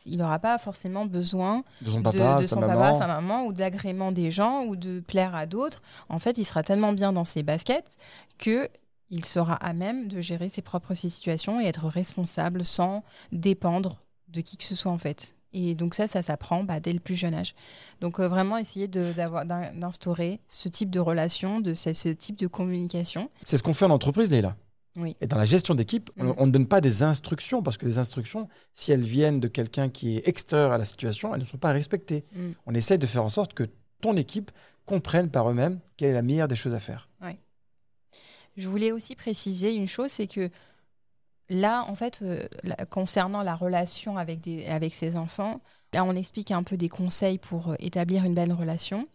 [SPEAKER 6] Il n'aura pas forcément besoin
[SPEAKER 2] De son papa,
[SPEAKER 6] de,
[SPEAKER 2] de, sa maman.
[SPEAKER 6] papa, sa maman ou de l'agrément des gens ou de plaire à d'autres. En fait, il sera tellement bien dans ses baskets que il sera à même de gérer ses propres situations et être responsable sans dépendre de qui que ce soit en fait. Et donc ça, ça s'apprend bah, dès le plus jeune âge. Donc euh, vraiment essayer d'instaurer ce type de relation, de ce, ce type de communication.
[SPEAKER 2] C'est ce qu'on fait en entreprise, Leïla.
[SPEAKER 6] Oui.
[SPEAKER 2] Et dans la gestion d'équipe, on-
[SPEAKER 6] Mm.
[SPEAKER 2] on ne donne pas des instructions, parce que les instructions, si elles viennent de quelqu'un qui est extérieur à la situation, elles ne sont pas respectées.
[SPEAKER 6] Mm.
[SPEAKER 2] On essaie de faire en sorte que ton équipe comprenne par eux-mêmes quelle est la meilleure des choses à faire.
[SPEAKER 6] Je voulais aussi préciser une chose, c'est que là, en fait, euh, concernant la relation avec, des, avec ses enfants, là, on explique un peu des conseils pour euh, établir une belle relation.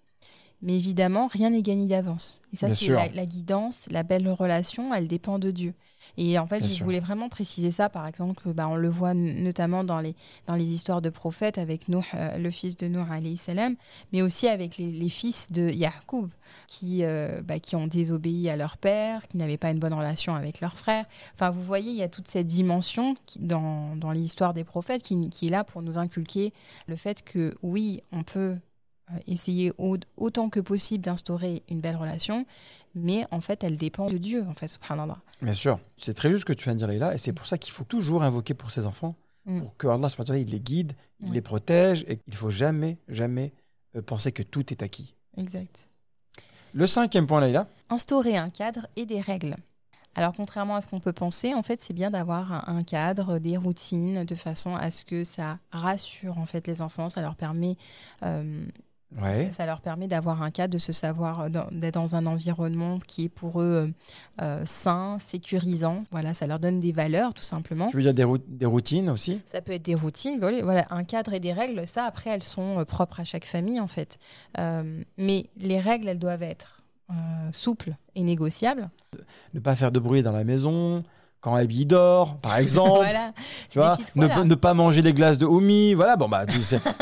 [SPEAKER 6] Mais évidemment, rien n'est gagné d'avance. Et ça, c'est la, la guidance, la belle relation, elle dépend de Dieu. Et en fait,
[SPEAKER 2] Bien
[SPEAKER 6] je
[SPEAKER 2] sûr.
[SPEAKER 6] voulais vraiment préciser ça. Par exemple, bah, on le voit notamment dans les, dans les histoires de prophètes avec Nuh, euh, le fils de Nuh, salam, mais aussi avec les, les fils de Yacoub qui, euh, bah, qui ont désobéi à leur père, qui n'avaient pas une bonne relation avec leur frère. Enfin, vous voyez, il y a toute cette dimension qui- dans, dans l'histoire des prophètes qui, qui est là pour nous inculquer le fait que oui, on peut essayer au- autant que possible d'instaurer une belle relation, mais en fait, elle dépend de Dieu, en fait, subhanallah.
[SPEAKER 2] Bien sûr. C'est très juste ce que tu viens de dire, Leïla, et c'est pour ça qu'il faut toujours invoquer pour ses enfants,
[SPEAKER 6] Mm.
[SPEAKER 2] pour que Allah il les guide, il les protège, et il faut jamais, jamais euh, penser que tout est acquis.
[SPEAKER 6] Exact.
[SPEAKER 2] Le cinquième point, Leïla,
[SPEAKER 6] instaurer un cadre et des règles. Alors contrairement à ce qu'on peut penser, en fait, c'est bien d'avoir un, un cadre, des routines, de façon à ce que ça rassure en fait les enfants, ça leur permet, euh,
[SPEAKER 2] ouais.
[SPEAKER 6] ça, ça leur permet d'avoir un cadre, de se savoir, euh, d'être dans un environnement qui est pour eux euh, euh, sain, sécurisant. Voilà, ça leur donne des valeurs tout simplement.
[SPEAKER 2] tu veux dire des, rout- des routines aussi?
[SPEAKER 6] Ça peut être des routines, voilà, un cadre et des règles. Ça, après, elles sont propres à chaque famille, en fait. Euh, mais les règles, elles doivent être euh, souples et négociables.
[SPEAKER 2] Ne pas faire de bruit dans la maison, quand Abby dort, par exemple.
[SPEAKER 6] voilà.
[SPEAKER 2] Tu
[SPEAKER 6] Des
[SPEAKER 2] vois, ne,
[SPEAKER 6] voilà.
[SPEAKER 2] ne pas manger les glaces de Oumi, voilà, bon bah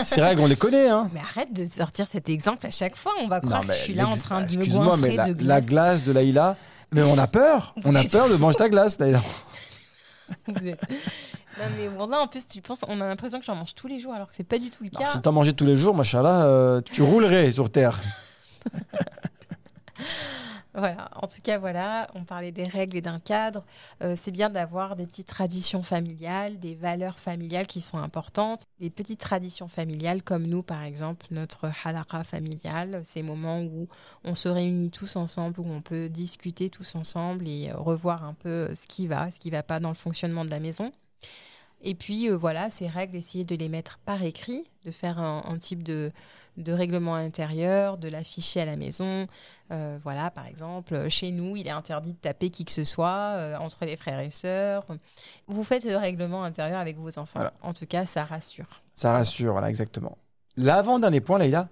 [SPEAKER 2] ces règles on les connaît hein.
[SPEAKER 6] Mais arrête de sortir cet exemple à chaque fois. On va croire que je suis là en train de me
[SPEAKER 2] excuse-moi, mais
[SPEAKER 6] goinfrer
[SPEAKER 2] la,
[SPEAKER 6] de
[SPEAKER 2] la
[SPEAKER 6] glace.
[SPEAKER 2] glace de Laïla, mais on a peur, on a peur de manger ta glace Laïla.
[SPEAKER 6] Non mais bon, là en plus tu penses, on a l'impression que j'en mange tous les jours alors que c'est pas du tout le
[SPEAKER 2] Non,
[SPEAKER 6] cas.
[SPEAKER 2] Si t'en mangeais tous les jours, machallah, euh, tu roulerais sur terre.
[SPEAKER 6] Voilà, en tout cas, voilà, on parlait des règles et d'un cadre. Euh, c'est bien d'avoir des petites traditions familiales, des valeurs familiales qui sont importantes. Des petites traditions familiales comme nous, par exemple, notre halaqa familiale, ces moments où on se réunit tous ensemble, où on peut discuter tous ensemble et euh, revoir un peu ce qui va, ce qui va pas dans le fonctionnement de la maison. Et puis, euh, voilà, ces règles, essayer de les mettre par écrit, de faire un, un type de, de règlement intérieur, de l'afficher à la maison. Euh, voilà, par exemple, euh, chez nous, il est interdit de taper qui que ce soit euh, entre les frères et sœurs. Vous faites le règlement intérieur avec vos enfants.
[SPEAKER 2] Voilà.
[SPEAKER 6] En tout cas, ça rassure.
[SPEAKER 2] Ça rassure, voilà, exactement. L'avant-dernier point, Laïla,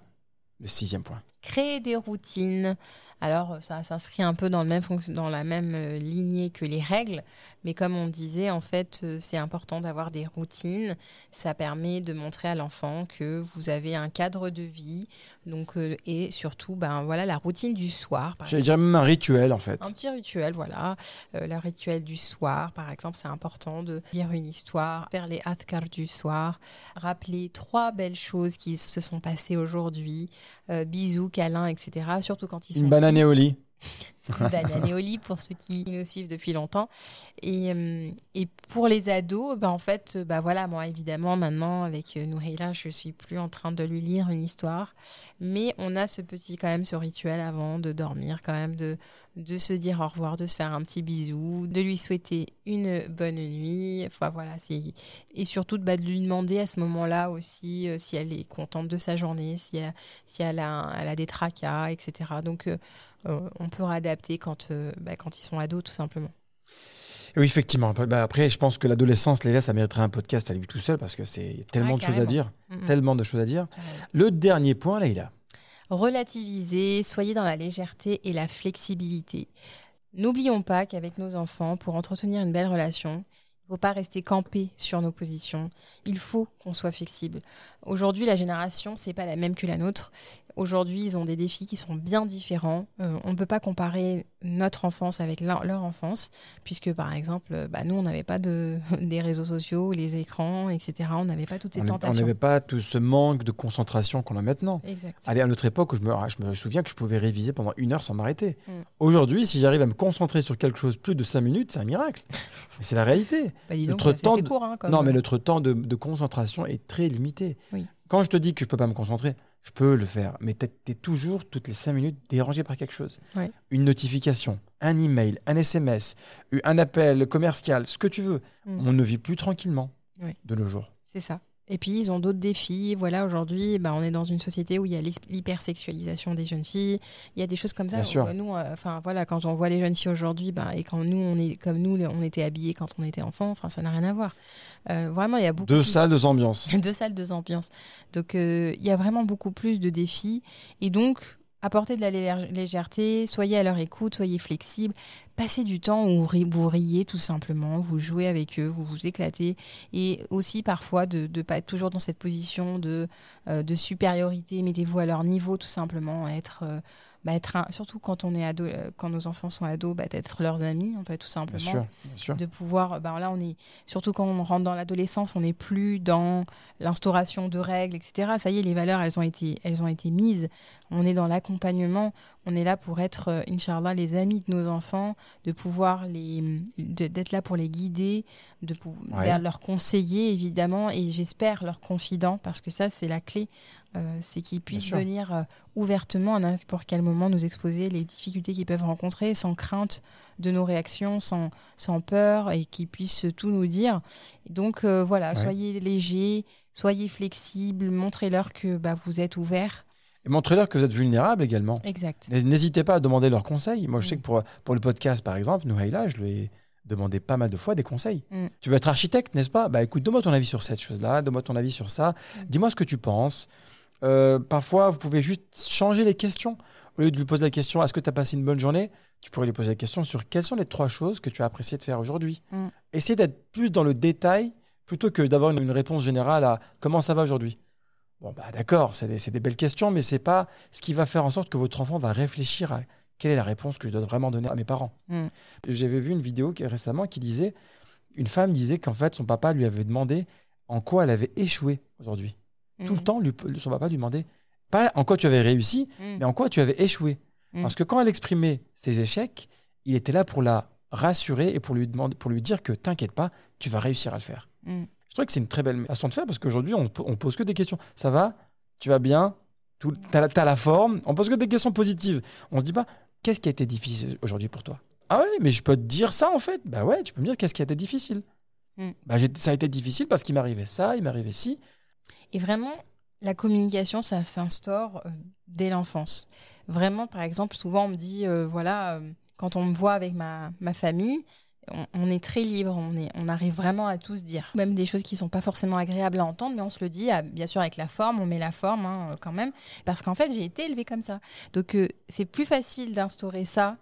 [SPEAKER 2] le sixième point.
[SPEAKER 6] Créer des routines. Alors, ça s'inscrit un peu dans, le même dans la même euh, lignée que les règles, mais comme on disait, en fait, euh, c'est important d'avoir des routines. Ça permet de montrer à l'enfant que vous avez un cadre de vie, donc euh, et surtout, ben voilà, la routine du soir.
[SPEAKER 2] J'allais dire même un rituel en fait.
[SPEAKER 6] Un petit rituel, voilà. Euh, le rituel du soir, par exemple, c'est important de lire une histoire, faire les adkar du soir, rappeler trois belles choses qui se sont passées aujourd'hui, euh, bisous, câlins, etc. Surtout quand ils sont
[SPEAKER 2] Une banane
[SPEAKER 6] petits.
[SPEAKER 2] au lit.
[SPEAKER 6] Pour ceux qui nous suivent depuis longtemps. Et, euh, et pour les ados, ben en fait, bah voilà, moi évidemment maintenant avec euh, Nouhaila, je suis plus en train de lui lire une histoire, mais on a ce petit quand même ce rituel avant de dormir, quand même de de se dire au revoir, de se faire un petit bisou, de lui souhaiter une bonne nuit. Enfin voilà, et surtout de, bah, de lui demander à ce moment-là aussi si elle est contente de sa journée, si elle, si elle a, elle a des tracas, etc. Donc on peut réadapter quand, euh, bah, quand ils sont ados, tout simplement.
[SPEAKER 2] Oui, effectivement. Après, bah, après, je pense que l'adolescence, Laïla, ça mériterait un podcast à lui tout seul parce que c'est tellement
[SPEAKER 6] Ah,
[SPEAKER 2] de choses à dire. Tellement de choses à dire.
[SPEAKER 6] Carrément.
[SPEAKER 2] Le dernier point, Laïla.
[SPEAKER 6] Relativiser, soyez dans la légèreté et la flexibilité. N'oublions pas qu'avec nos enfants, pour entretenir une belle relation, il ne faut pas rester campé sur nos positions. Il faut qu'on soit flexible. Aujourd'hui, la génération, c'est pas la même que la nôtre. Aujourd'hui, ils ont des défis qui sont bien différents. Euh, on ne peut pas comparer notre enfance avec leur, leur enfance, puisque par exemple, bah, nous, on n'avait pas de, des réseaux sociaux, les écrans, etc. On n'avait pas toutes ces
[SPEAKER 2] On n'est- on
[SPEAKER 6] tentations.
[SPEAKER 2] n'avait pas tout ce manque de concentration qu'on a maintenant.
[SPEAKER 6] Exact.
[SPEAKER 2] Allez, à notre époque, je me, ah, je me souviens que je pouvais réviser pendant une heure sans m'arrêter.
[SPEAKER 6] Mm.
[SPEAKER 2] Aujourd'hui, si j'arrive à me concentrer sur quelque chose plus de cinq minutes, c'est un miracle. Mais c'est la réalité.
[SPEAKER 6] Bah, donc,
[SPEAKER 2] Notre
[SPEAKER 6] c'est
[SPEAKER 2] temps de-
[SPEAKER 6] court, hein,
[SPEAKER 2] Non, mais notre temps de, de concentration est très limité.
[SPEAKER 6] Oui.
[SPEAKER 2] Quand je te dis que je peux pas me concentrer, je peux le faire. Mais tu es toujours, toutes les cinq minutes, dérangé par quelque chose.
[SPEAKER 6] Ouais.
[SPEAKER 2] Une notification, un email, un SMS, un appel commercial, ce que tu veux.
[SPEAKER 6] Mm.
[SPEAKER 2] On ne vit plus tranquillement de nos jours.
[SPEAKER 6] C'est ça. Et puis, ils ont d'autres défis. Voilà, aujourd'hui, bah, on est dans une société où il y a l'hypersexualisation des jeunes filles. Il y a des choses comme ça.
[SPEAKER 2] Bien sûr.
[SPEAKER 6] euh, nous, euh, enfin, voilà, quand j'en vois les jeunes filles aujourd'hui, bah, et quand nous, on est comme nous, on était habillés quand on était enfant, enfin, ça n'a rien à voir. Euh, vraiment, il y a beaucoup
[SPEAKER 2] Deux
[SPEAKER 6] plus-
[SPEAKER 2] salles, deux ambiances.
[SPEAKER 6] deux salles, deux ambiances. Donc, euh, il y a vraiment beaucoup plus de défis. Et donc, apportez de la lé- légèreté, soyez à leur écoute, soyez flexibles, passez du temps où vous riez tout simplement, vous jouez avec eux, vous vous éclatez. Et aussi, parfois, de ne pas être toujours dans cette position de, euh, de supériorité. Mettez-vous à leur niveau, tout simplement. Être. euh, bah, être un- surtout quand on est ado, euh, quand nos enfants sont ados, bah, d'être leurs amis, en fait, tout
[SPEAKER 2] Bien
[SPEAKER 6] simplement
[SPEAKER 2] sûr, bien sûr.
[SPEAKER 6] de pouvoir ben là on est surtout quand on rentre dans l'adolescence on n'est plus dans l'instauration de règles etc ça y est les valeurs elles ont été elles ont été mises on est dans l'accompagnement on est là pour être euh, inchallah les amis de nos enfants de pouvoir les d'être là pour les guider de pou-
[SPEAKER 2] Ouais.
[SPEAKER 6] leur conseiller évidemment et j'espère leur confident parce que ça c'est la clé euh, c'est qu'ils puissent venir euh, ouvertement à n'importe quel moment nous exposer les difficultés qu'ils peuvent rencontrer sans crainte de nos réactions, sans, sans peur et qu'ils puissent tout nous dire. Donc euh, voilà,
[SPEAKER 2] Ouais.
[SPEAKER 6] soyez légers, soyez flexibles, montrez-leur que bah, vous êtes ouverts.
[SPEAKER 2] Et montrez-leur que vous êtes vulnérable également.
[SPEAKER 6] Exact.
[SPEAKER 2] N'hés- N'hésitez pas à demander leurs conseils. Moi, je sais
[SPEAKER 6] Mm.
[SPEAKER 2] que pour, pour le podcast, par exemple, Nouhaïla, je lui ai demandé pas mal de fois des conseils.
[SPEAKER 6] Mm.
[SPEAKER 2] Tu veux être architecte, n'est-ce pas? Bah écoute, donne-moi ton avis sur cette chose-là, donne-moi ton avis sur ça,
[SPEAKER 6] Mm.
[SPEAKER 2] dis-moi ce que tu penses. Euh, parfois, vous pouvez juste changer les questions. Au lieu de lui poser la question est-ce que tu as passé une bonne journée? Tu pourrais lui poser la question sur quelles sont les trois choses que tu as apprécié de faire aujourd'hui. Essayez d'être plus dans le détail plutôt que d'avoir une, une réponse générale à comment ça va aujourd'hui. Bon, bah d'accord, c'est des, des belles questions, mais c'est pas ce qui va faire en sorte que votre enfant va réfléchir à quelle est la réponse que je dois vraiment donner à mes parents.
[SPEAKER 6] Mm.
[SPEAKER 2] J'avais vu une vidéo qui- récemment qui disait une femme disait qu'en fait son papa lui avait demandé en quoi elle avait échoué aujourd'hui. Tout le
[SPEAKER 6] Mm.
[SPEAKER 2] temps, lui- son papa lui demandait pas en quoi tu avais réussi,
[SPEAKER 6] Mm.
[SPEAKER 2] mais en quoi tu avais échoué.
[SPEAKER 6] Mm.
[SPEAKER 2] Parce que quand elle exprimait ses échecs, il était là pour la rassurer et pour lui, demander, pour lui dire que t'inquiète pas, tu vas réussir à le faire. Je trouve que c'est une très belle façon de faire parce qu'aujourd'hui, on, on pose que des questions. Ça va? Tu vas bien? T'as la, t'as la forme? On pose que des questions positives. On se dit pas qu'est-ce qui a été difficile aujourd'hui pour toi? Ah ouais, mais je peux te dire ça en fait. Bah ouais, tu peux me dire qu'est-ce qui a été difficile.
[SPEAKER 6] Mm.
[SPEAKER 2] Bah, ça a été difficile parce qu'il m'arrivait ça, il m'arrivait ci.
[SPEAKER 6] Et vraiment, la communication, ça s'instaure euh, dès l'enfance. Vraiment, par exemple, souvent on me dit, euh, voilà, euh, quand on me voit avec ma, ma famille, on, est très libre, on, est, on arrive vraiment à tout se dire. Même des choses qui sont pas forcément agréables à entendre, mais on se le dit, ah, bien sûr avec la forme, on met la forme hein, euh, quand même, parce qu'en fait j'ai été élevée comme ça. Donc euh, c'est plus facile d'instaurer ça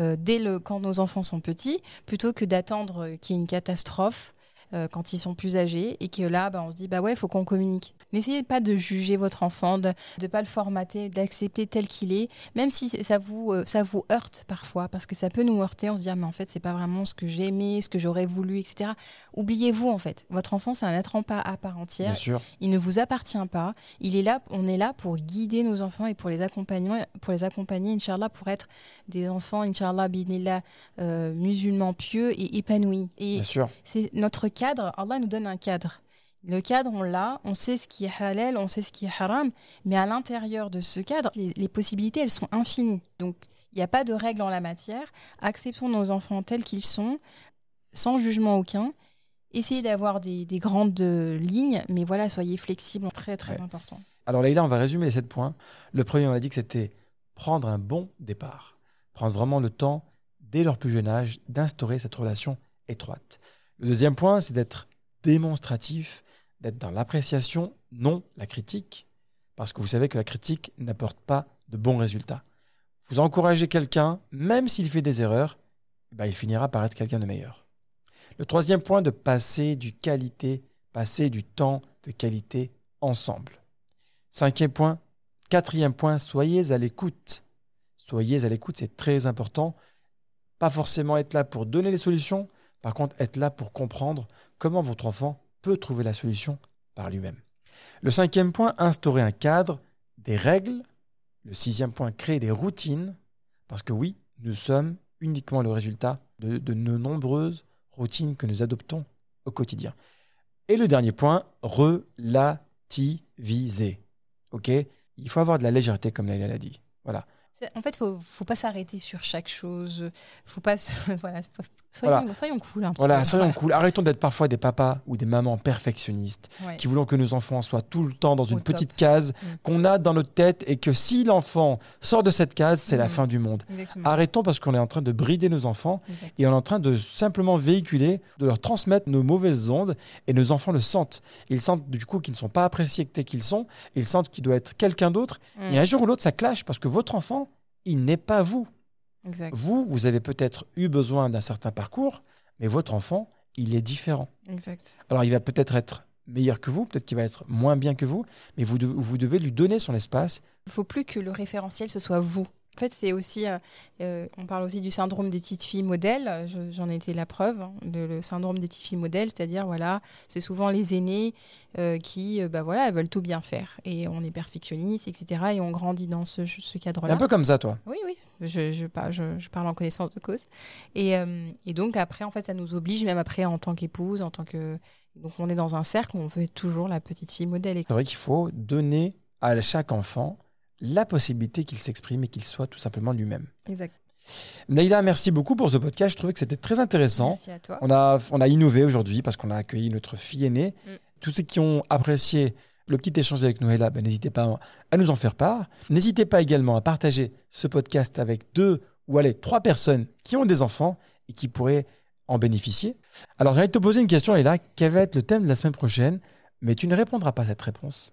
[SPEAKER 6] euh, dès le, quand nos enfants sont petits, plutôt que d'attendre qu'il y ait une catastrophe euh, quand ils sont plus âgés et que là, bah, on se dit, bah ouais, il faut qu'on communique. N'essayez pas de juger votre enfant, de ne pas le formater, d'accepter tel qu'il est, même si ça vous, euh, ça vous heurte parfois, parce que ça peut nous heurter, on se dit, ah, mais en fait, c'est pas vraiment ce que j'ai aimé, ce que j'aurais voulu, etc. Oubliez-vous, en fait. Votre enfant, c'est un être en pas à part
[SPEAKER 2] Bien
[SPEAKER 6] entière.
[SPEAKER 2] sûr.
[SPEAKER 6] Il ne vous appartient pas. Il est là, on est là pour guider nos enfants et pour les accompagner, pour les accompagner, Inch'Allah, pour être des enfants, Inch'Allah, binillah, euh, musulmans pieux et épanouis. Et
[SPEAKER 2] Bien sûr.
[SPEAKER 6] c'est notre cadre. Allah nous donne un cadre. Le cadre, on l'a, on sait ce qui est halal, on sait ce qui est haram, mais à l'intérieur de ce cadre, les, les possibilités, elles sont infinies. Donc, il n'y a pas de règles en la matière. Acceptons nos enfants tels qu'ils sont, sans jugement aucun. Essayez d'avoir des, des grandes lignes, mais voilà, soyez flexibles, très très
[SPEAKER 2] Ouais.
[SPEAKER 6] important.
[SPEAKER 2] Alors Leïla, on va résumer les sept points. Le premier, on a dit que c'était prendre un bon départ. Prendre vraiment le temps, dès leur plus jeune âge, d'instaurer cette relation étroite. Le deuxième point, c'est d'être démonstratif, d'être dans l'appréciation, non la critique. Parce que vous savez que la critique n'apporte pas de bons résultats. Vous encouragez quelqu'un, même s'il fait des erreurs, bah, il finira par être quelqu'un de meilleur. Le troisième point, de passer du qualité, passer du temps de qualité ensemble. Cinquième point. Quatrième point, soyez à l'écoute. Soyez à l'écoute, c'est très important. Pas forcément être là pour donner les solutions, par contre être là pour comprendre comment votre enfant peut trouver la solution par lui-même. Le cinquième point, instaurer un cadre, des règles. Le sixième point, créer des routines, parce que oui, nous sommes uniquement le résultat de, nos nombreuses routines que nous adoptons au quotidien. Et le dernier point, relativiser. Ok? Il faut avoir de la légèreté, comme Laila l'a dit. Voilà.
[SPEAKER 6] En fait, faut, faut pas s'arrêter sur chaque chose. Faut pas. se- voilà, soyons, cool un petit
[SPEAKER 2] Voilà,
[SPEAKER 6] peu.
[SPEAKER 2] soyons cool. Arrêtons d'être parfois des papas ou des mamans perfectionnistes
[SPEAKER 6] Ouais.
[SPEAKER 2] qui voulons que nos enfants soient tout le temps dans une
[SPEAKER 6] top.
[SPEAKER 2] petite case
[SPEAKER 6] Mm.
[SPEAKER 2] qu'on a dans notre tête et que si l'enfant sort de cette case, c'est la
[SPEAKER 6] Mhm.
[SPEAKER 2] fin du monde.
[SPEAKER 6] Exactement.
[SPEAKER 2] Arrêtons parce qu'on est en train de brider nos enfants et on est en train de simplement véhiculer, de leur transmettre nos mauvaises ondes et nos enfants le sentent. Ils sentent du coup qu'ils ne sont pas appréciés tel qu'ils sont, ils sentent qu'il doit être quelqu'un d'autre
[SPEAKER 6] Mm.
[SPEAKER 2] et un jour ou l'autre ça clash parce que votre enfant, il n'est pas vous.
[SPEAKER 6] Exact.
[SPEAKER 2] Vous, vous avez peut-être eu besoin d'un certain parcours, mais votre enfant, il est différent.
[SPEAKER 6] Exact.
[SPEAKER 2] Alors il va peut-être être meilleur que vous, peut-être qu'il va être moins bien que vous, mais vous, devez- vous devez lui donner son espace.
[SPEAKER 6] Il faut plus que le référentiel ce soit vous. En fait, c'est aussi, euh, euh, on parle aussi du syndrome des petites filles modèles. Je- J'en ai été la preuve, hein, le, le syndrome des petites filles modèles, c'est-à-dire voilà, c'est souvent les aînés euh, qui, euh, bah voilà, elles veulent tout bien faire et on est perfectionniste, etc. Et on grandit dans ce, cadre-là.
[SPEAKER 2] un peu comme ça, toi.
[SPEAKER 6] Oui, oui, je, je, par- je- je parle en connaissance de cause. Et, et donc après, en fait, ça nous oblige, même après, en tant qu'épouse, en tant que... Donc on est dans un cercle où on veut être toujours la petite fille modèle.
[SPEAKER 2] C'est vrai qu'il faut donner à chaque enfant la possibilité qu'il s'exprime et qu'il soit tout simplement lui-même.
[SPEAKER 6] Exact.
[SPEAKER 2] Naïla, merci beaucoup pour ce podcast. Je trouvais que c'était très intéressant.
[SPEAKER 6] Merci à toi.
[SPEAKER 2] On a, on a innové aujourd'hui parce qu'on a accueilli notre fille aînée.
[SPEAKER 6] Mm.
[SPEAKER 2] Tous ceux qui ont apprécié le petit échange avec Noëlla, ben, n'hésitez pas à nous en faire part. N'hésitez pas également à partager ce podcast avec deux ou allez, trois personnes qui ont des enfants et qui pourraient en bénéficier. Alors j'ai envie de te poser une question, Naïla. Quel va être le thème de la semaine prochaine? Mais tu ne répondras pas à cette réponse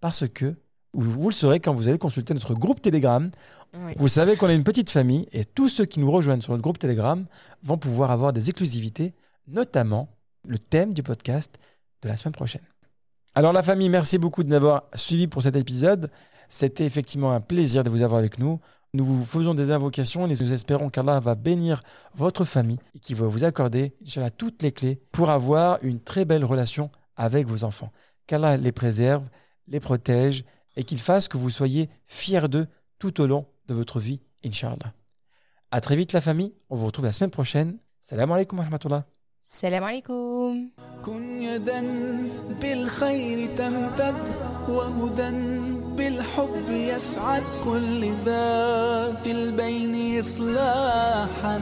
[SPEAKER 2] parce que vous, le saurez quand vous allez consulter notre groupe Telegram.
[SPEAKER 6] Oui.
[SPEAKER 2] Vous savez qu'on est une petite famille et tous ceux qui nous rejoignent sur notre groupe Telegram vont pouvoir avoir des exclusivités, notamment le thème du podcast de la semaine prochaine. Alors la famille, merci beaucoup de nous avoir suivis pour cet épisode. C'était effectivement un plaisir de vous avoir avec nous. Nous vous faisons des invocations et nous espérons qu'Allah va bénir votre famille et qu'il va vous accorder Inch'Allah, toutes les clés pour avoir une très belle relation avec vos enfants. Qu'Allah les préserve, les protège et qu'il fasse que vous soyez fiers d'eux tout au long de votre vie, Inch'Allah. À très vite la famille, on vous retrouve la semaine prochaine. Salam alaikum wa rahmatullah.
[SPEAKER 6] Salam alaikum.
[SPEAKER 3] كن يدا بالخير تمتد وهدى بالحب يسعد كل ذات البين إصلاحا